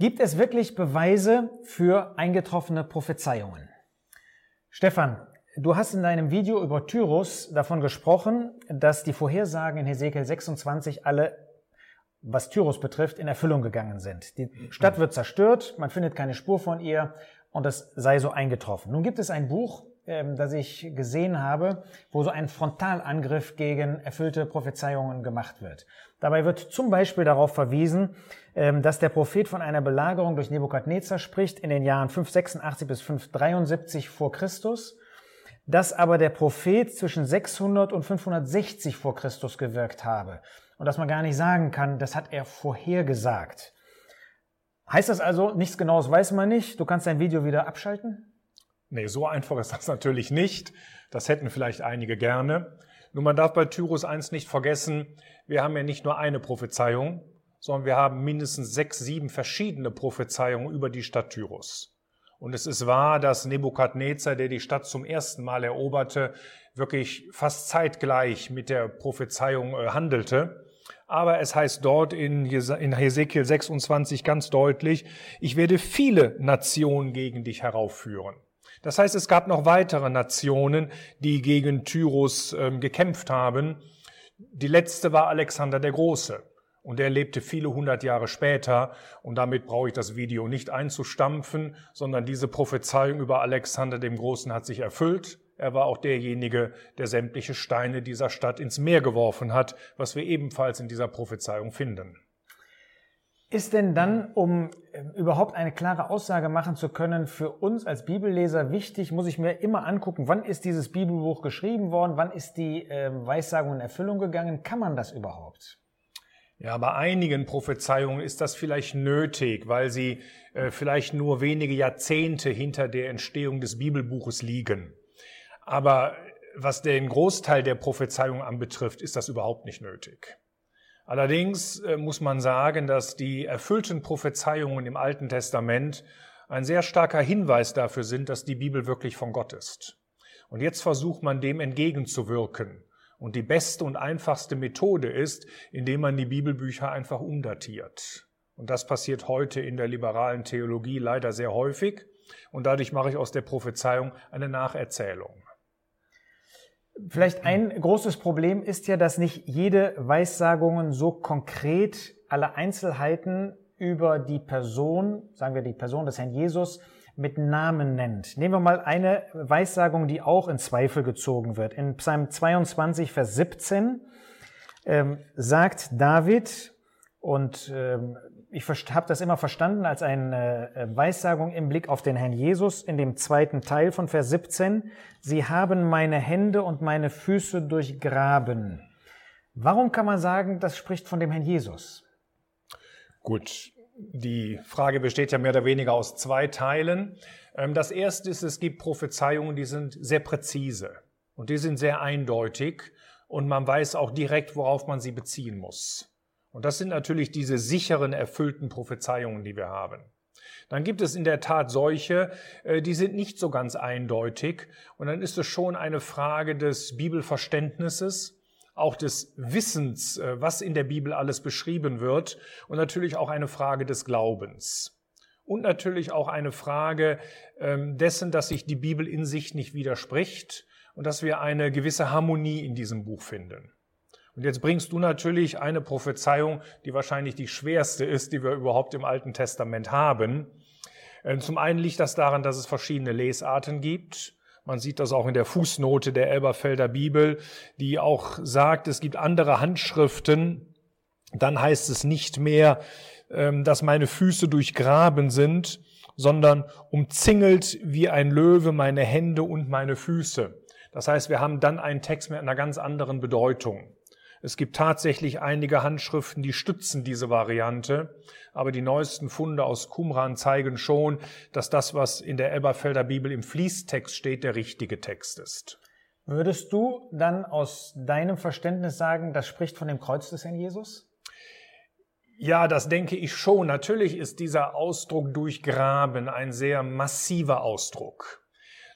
Gibt es wirklich Beweise für eingetroffene Prophezeiungen? Stefan, du hast in deinem Video über Tyrus davon gesprochen, dass die Vorhersagen in Hesekiel 26 alle, was Tyrus betrifft, in Erfüllung gegangen sind. Die Stadt wird zerstört, man findet keine Spur von ihr und es sei so eingetroffen. Nun gibt es ein Buch, ähm, das ich gesehen habe, wo so ein Frontalangriff gegen erfüllte Prophezeiungen gemacht wird. Dabei wird zum Beispiel darauf verwiesen, ähm, dass der Prophet von einer Belagerung durch Nebukadnezar spricht in den Jahren 586 bis 573 vor Christus, dass aber der Prophet zwischen 600 und 560 vor Christus gewirkt habe und dass man gar nicht sagen kann, das hat er vorhergesagt. Heißt das also, nichts Genaues weiß man nicht, du kannst dein Video wieder abschalten? Nee, so einfach ist das natürlich nicht. Das hätten vielleicht einige gerne. Nur man darf bei Tyrus eins nicht vergessen, wir haben ja nicht nur eine Prophezeiung, sondern wir haben mindestens sechs, sieben verschiedene Prophezeiungen über die Stadt Tyrus. Und es ist wahr, dass Nebukadnezar, der die Stadt zum ersten Mal eroberte, wirklich fast zeitgleich mit der Prophezeiung äh, handelte. Aber es heißt dort in Hesekiel 26 ganz deutlich, ich werde viele Nationen gegen dich heraufführen. Das heißt, es gab noch weitere Nationen, die gegen Tyrus ähm, gekämpft haben. Die letzte war Alexander der Große. Und er lebte viele hundert Jahre später. Und damit brauche ich das Video nicht einzustampfen, sondern diese Prophezeiung über Alexander dem Großen hat sich erfüllt. Er war auch derjenige, der sämtliche Steine dieser Stadt ins Meer geworfen hat, was wir ebenfalls in dieser Prophezeiung finden. Ist denn dann, um äh, überhaupt eine klare Aussage machen zu können, für uns als Bibelleser wichtig, muss ich mir immer angucken, wann ist dieses Bibelbuch geschrieben worden, wann ist die äh, Weissagung in Erfüllung gegangen? Kann man das überhaupt? Ja, bei einigen Prophezeiungen ist das vielleicht nötig, weil sie äh, vielleicht nur wenige Jahrzehnte hinter der Entstehung des Bibelbuches liegen. Aber was den Großteil der Prophezeiungen anbetrifft, ist das überhaupt nicht nötig. Allerdings äh, muss man sagen, dass die erfüllten Prophezeiungen im Alten Testament ein sehr starker Hinweis dafür sind, dass die Bibel wirklich von Gott ist. Und jetzt versucht man dem entgegenzuwirken. Und die beste und einfachste Methode ist, indem man die Bibelbücher einfach umdatiert. Und das passiert heute in der liberalen Theologie leider sehr häufig. Und dadurch mache ich aus der Prophezeiung eine Nacherzählung. Vielleicht ein großes Problem ist ja, dass nicht jede Weissagung so konkret alle Einzelheiten über die Person, sagen wir die Person des Herrn Jesus, mit Namen nennt. Nehmen wir mal eine Weissagung, die auch in Zweifel gezogen wird. In Psalm 22, Vers 17 ähm, sagt David, und ähm, ich habe das immer verstanden als eine äh, Weissagung im Blick auf den Herrn Jesus in dem zweiten Teil von Vers 17. Sie haben meine Hände und meine Füße durchgraben. Warum kann man sagen, das spricht von dem Herrn Jesus? Gut, die Frage besteht ja mehr oder weniger aus zwei Teilen. Ähm, das erste ist, es gibt Prophezeiungen, die sind sehr präzise und die sind sehr eindeutig und man weiß auch direkt, worauf man sie beziehen muss. Und das sind natürlich diese sicheren, erfüllten Prophezeiungen, die wir haben. Dann gibt es in der Tat solche, äh, die sind nicht so ganz eindeutig. Und dann ist es schon eine Frage des Bibelverständnisses, auch des Wissens, äh, was in der Bibel alles beschrieben wird. Und natürlich auch eine Frage des Glaubens. Und natürlich auch eine Frage ähm, dessen, dass sich die Bibel in sich nicht widerspricht und dass wir eine gewisse Harmonie in diesem Buch finden. Und jetzt bringst du natürlich eine Prophezeiung, die wahrscheinlich die schwerste ist, die wir überhaupt im Alten Testament haben. Äh, zum einen liegt das daran, dass es verschiedene Lesarten gibt. Man sieht das auch in der Fußnote der Elberfelder Bibel, die auch sagt, es gibt andere Handschriften. Dann heißt es nicht mehr, ähm, dass meine Füße durchgraben sind, sondern umzingelt wie ein Löwe meine Hände und meine Füße. Das heißt, wir haben dann einen Text mit einer ganz anderen Bedeutung. Es gibt tatsächlich einige Handschriften, die stützen diese Variante, aber die neuesten Funde aus Qumran zeigen schon, dass das, was in der Elberfelder Bibel im Fließtext steht, der richtige Text ist. Würdest du dann aus deinem Verständnis sagen, das spricht von dem Kreuz des Herrn Jesus? Ja, das denke ich schon. Natürlich ist dieser Ausdruck durchgraben ein sehr massiver Ausdruck.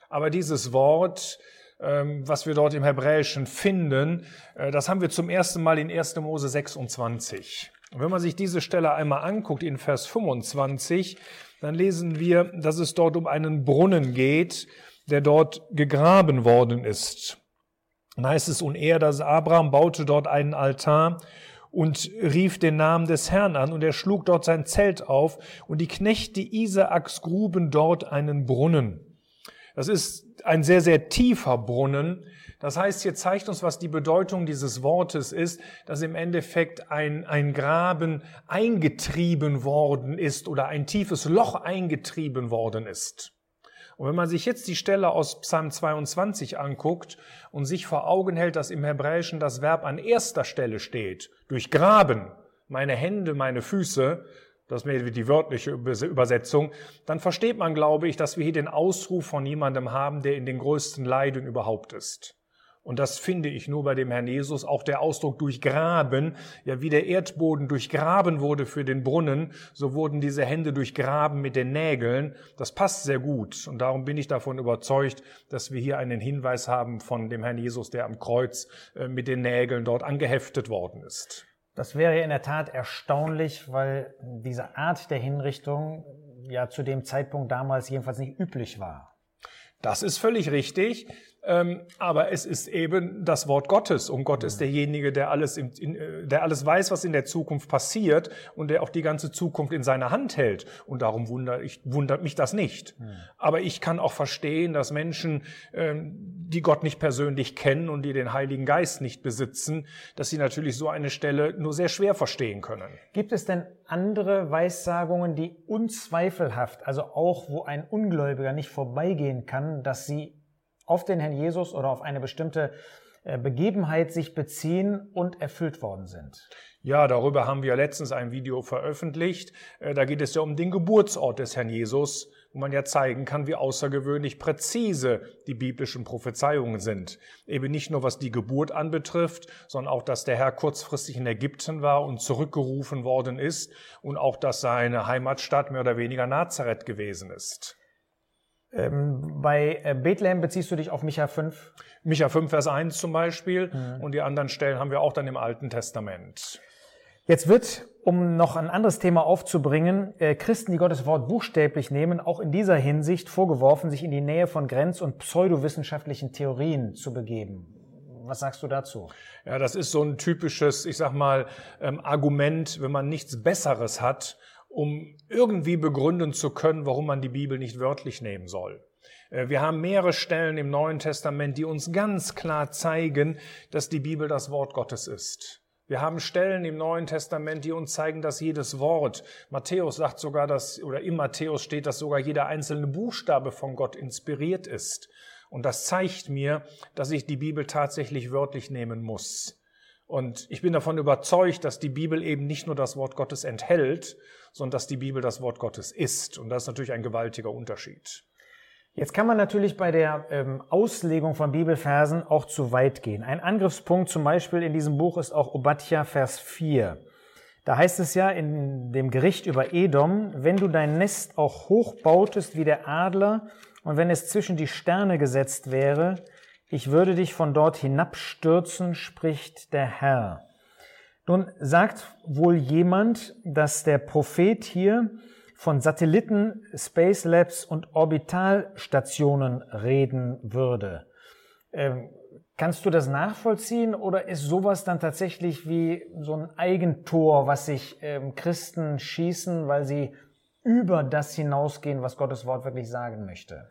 Aber dieses Wort was wir dort im Hebräischen finden, äh, das haben wir zum ersten Mal in 1. Mose 26. Und wenn man sich diese Stelle einmal anguckt in Vers 25, dann lesen wir, dass es dort um einen Brunnen geht, der dort gegraben worden ist. Dann heißt es, und er, dass Abraham baute dort einen Altar und rief den Namen des Herrn an und er schlug dort sein Zelt auf und die Knechte Isaaks gruben dort einen Brunnen. Das ist ein sehr, sehr tiefer Brunnen. Das heißt, hier zeigt uns, was die Bedeutung dieses Wortes ist, dass im Endeffekt ein, ein Graben eingetrieben worden ist oder ein tiefes Loch eingetrieben worden ist. Und wenn man sich jetzt die Stelle aus Psalm 22 anguckt und sich vor Augen hält, dass im Hebräischen das Verb an erster Stelle steht, durch Graben, meine Hände, meine Füße, das wäre die wörtliche Übersetzung, dann versteht man, glaube ich, dass wir hier den Ausruf von jemandem haben, der in den größten Leiden überhaupt ist. Und das finde ich nur bei dem Herrn Jesus, auch der Ausdruck durchgraben, ja wie der Erdboden durchgraben wurde für den Brunnen, so wurden diese Hände durchgraben mit den Nägeln. Das passt sehr gut und darum bin ich davon überzeugt, dass wir hier einen Hinweis haben von dem Herrn Jesus, der am Kreuz äh, mit den Nägeln dort angeheftet worden ist. Das wäre in der Tat erstaunlich, weil diese Art der Hinrichtung ja zu dem Zeitpunkt damals jedenfalls nicht üblich war. Das ist völlig richtig. Ähm, aber es ist eben das Wort Gottes und Gott ist derjenige, der alles, in, in, äh, der alles weiß, was in der Zukunft passiert und der auch die ganze Zukunft in seiner Hand hält. Und darum wundert, ich, wundert mich das nicht. Aber ich kann auch verstehen, dass Menschen, ähm, die Gott nicht persönlich kennen und die den Heiligen Geist nicht besitzen, dass sie natürlich so eine Stelle nur sehr schwer verstehen können. Gibt es denn andere Weissagungen, die unzweifelhaft, also auch wo ein Ungläubiger nicht vorbeigehen kann, dass sie auf den Herrn Jesus oder auf eine bestimmte äh, Begebenheit sich beziehen und erfüllt worden sind. Ja, darüber haben wir letztens ein Video veröffentlicht. Äh, da geht es ja um den Geburtsort des Herrn Jesus, wo man ja zeigen kann, wie außergewöhnlich präzise die biblischen Prophezeiungen sind. Eben nicht nur was die Geburt anbetrifft, sondern auch, dass der Herr kurzfristig in Ägypten war und zurückgerufen worden ist und auch, dass seine Heimatstadt mehr oder weniger Nazareth gewesen ist. Ähm, bei äh, Bethlehem beziehst du dich auf Micha 5? Micha 5, Vers 1 zum Beispiel. Mhm. Und die anderen Stellen haben wir auch dann im Alten Testament. Jetzt wird, um noch ein anderes Thema aufzubringen, äh, Christen, die Gottes Wort buchstäblich nehmen, auch in dieser Hinsicht vorgeworfen, sich in die Nähe von grenz- und pseudowissenschaftlichen Theorien zu begeben. Was sagst du dazu? Ja, das ist so ein typisches, ich sag mal, ähm, Argument, wenn man nichts Besseres hat um irgendwie begründen zu können, warum man die Bibel nicht wörtlich nehmen soll. Äh, wir haben mehrere Stellen im Neuen Testament, die uns ganz klar zeigen, dass die Bibel das Wort Gottes ist. Wir haben Stellen im Neuen Testament, die uns zeigen, dass jedes Wort, Matthäus sagt sogar, dass, oder im Matthäus steht, dass sogar jeder einzelne Buchstabe von Gott inspiriert ist. Und das zeigt mir, dass ich die Bibel tatsächlich wörtlich nehmen muss. Und ich bin davon überzeugt, dass die Bibel eben nicht nur das Wort Gottes enthält, sondern dass die Bibel das Wort Gottes ist. Und das ist natürlich ein gewaltiger Unterschied. Jetzt kann man natürlich bei der ähm, Auslegung von Bibelversen auch zu weit gehen. Ein Angriffspunkt zum Beispiel in diesem Buch ist auch Obadja Vers 4. Da heißt es ja in dem Gericht über Edom, wenn du dein Nest auch hoch bautest wie der Adler und wenn es zwischen die Sterne gesetzt wäre, ich würde dich von dort hinabstürzen, spricht der Herr. Nun sagt wohl jemand, dass der Prophet hier von Satelliten, Space Labs und Orbitalstationen reden würde. Ähm, kannst du das nachvollziehen oder ist sowas dann tatsächlich wie so ein Eigentor, was sich ähm, Christen schießen, weil sie über das hinausgehen, was Gottes Wort wirklich sagen möchte?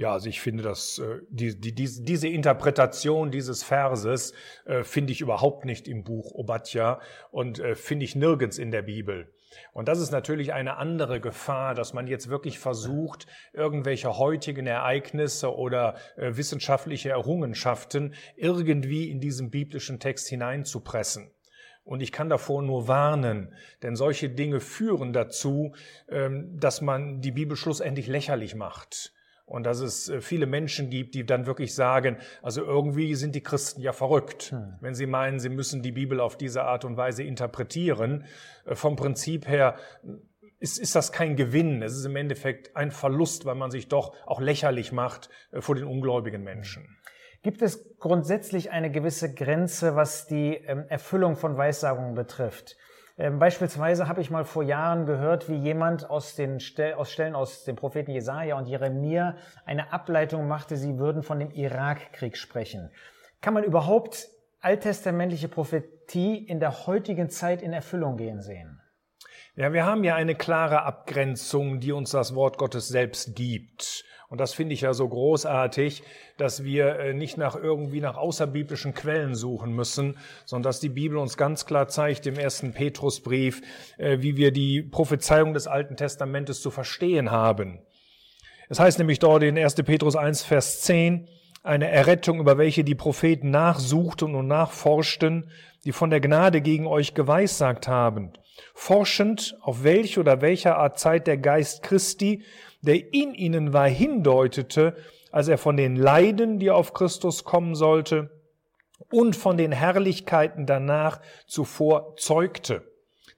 Ja, also ich finde, dass äh, die, die, die, diese Interpretation dieses Verses äh, finde ich überhaupt nicht im Buch Obadja und äh, finde ich nirgends in der Bibel. Und das ist natürlich eine andere Gefahr, dass man jetzt wirklich versucht, irgendwelche heutigen Ereignisse oder äh, wissenschaftliche Errungenschaften irgendwie in diesen biblischen Text hineinzupressen. Und ich kann davor nur warnen, denn solche Dinge führen dazu, ähm, dass man die Bibel schlussendlich lächerlich macht und dass es äh, viele Menschen gibt, die dann wirklich sagen, also irgendwie sind die Christen ja verrückt, hm. wenn sie meinen, sie müssen die Bibel auf diese Art und Weise interpretieren. Äh, vom Prinzip her äh, ist, ist das kein Gewinn. Es ist im Endeffekt ein Verlust, weil man sich doch auch lächerlich macht vor den ungläubigen Menschen. Gibt es grundsätzlich eine gewisse Grenze, was die ähm, Erfüllung von Weissagungen betrifft? Ähm, beispielsweise habe ich mal vor Jahren gehört, wie jemand aus den Stel aus Stellen aus den Propheten Jesaja und Jeremia eine Ableitung machte, sie würden von dem Irakkrieg sprechen. Kann man überhaupt alttestamentliche Prophetie in der heutigen Zeit in Erfüllung gehen sehen? Ja, wir haben ja eine klare Abgrenzung, die uns das Wort Gottes selbst gibt. Und das finde ich ja so großartig, dass wir äh, nicht nach irgendwie nach außerbiblischen Quellen suchen müssen, sondern dass die Bibel uns ganz klar zeigt im ersten Petrusbrief, äh, wie wir die Prophezeiung des Alten Testamentes zu verstehen haben. Es heißt nämlich dort in 1. Petrus 1, Vers 10, eine Errettung, über welche die Propheten nachsuchten und nachforschten, die von der Gnade gegen euch geweissagt haben, forschend, auf welche oder welcher Art Zeit der Geist Christi der in ihnen war, hindeutete, als er von den Leiden, die auf Christus kommen sollte, und von den Herrlichkeiten danach zuvor zeugte.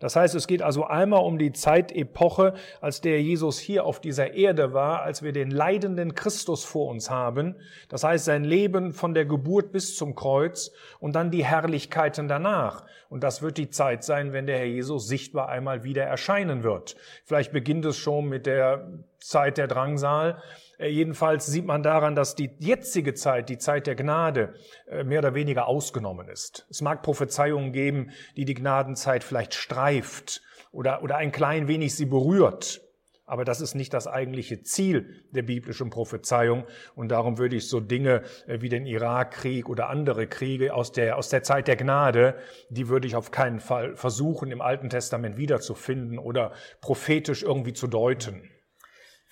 Das heißt, es geht also einmal um die Zeitepoche, als der Jesus hier auf dieser Erde war, als wir den leidenden Christus vor uns haben. Das heißt, sein Leben von der Geburt bis zum Kreuz und dann die Herrlichkeiten danach. Und das wird die Zeit sein, wenn der Herr Jesus sichtbar einmal wieder erscheinen wird. Vielleicht beginnt es schon mit der Zeit der Drangsal. Äh, jedenfalls sieht man daran, dass die jetzige Zeit, die Zeit der Gnade, äh, mehr oder weniger ausgenommen ist. Es mag Prophezeiungen geben, die die Gnadenzeit vielleicht streift oder, oder ein klein wenig sie berührt. Aber das ist nicht das eigentliche Ziel der biblischen Prophezeiung. Und darum würde ich so Dinge äh, wie den Irakkrieg oder andere Kriege aus der, aus der Zeit der Gnade, die würde ich auf keinen Fall versuchen, im Alten Testament wiederzufinden oder prophetisch irgendwie zu deuten.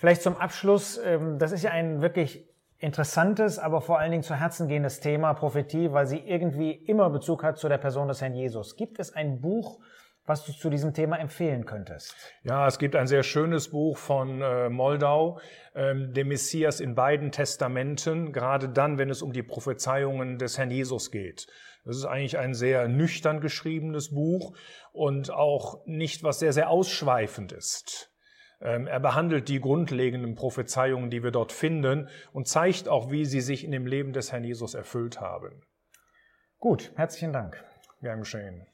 Vielleicht zum Abschluss, ähm, das ist ja ein wirklich interessantes, aber vor allen Dingen zu Herzen gehendes Thema, Prophetie, weil sie irgendwie immer Bezug hat zu der Person des Herrn Jesus. Gibt es ein Buch, was du zu diesem Thema empfehlen könntest? Ja, es gibt ein sehr schönes Buch von äh, Moldau, ähm, dem Messias in beiden Testamenten, gerade dann, wenn es um die Prophezeiungen des Herrn Jesus geht. Das ist eigentlich ein sehr nüchtern geschriebenes Buch und auch nicht was sehr, sehr ausschweifend ist. Ähm, er behandelt die grundlegenden Prophezeiungen, die wir dort finden und zeigt auch, wie sie sich in dem Leben des Herrn Jesus erfüllt haben. Gut, herzlichen Dank. Gern geschehen.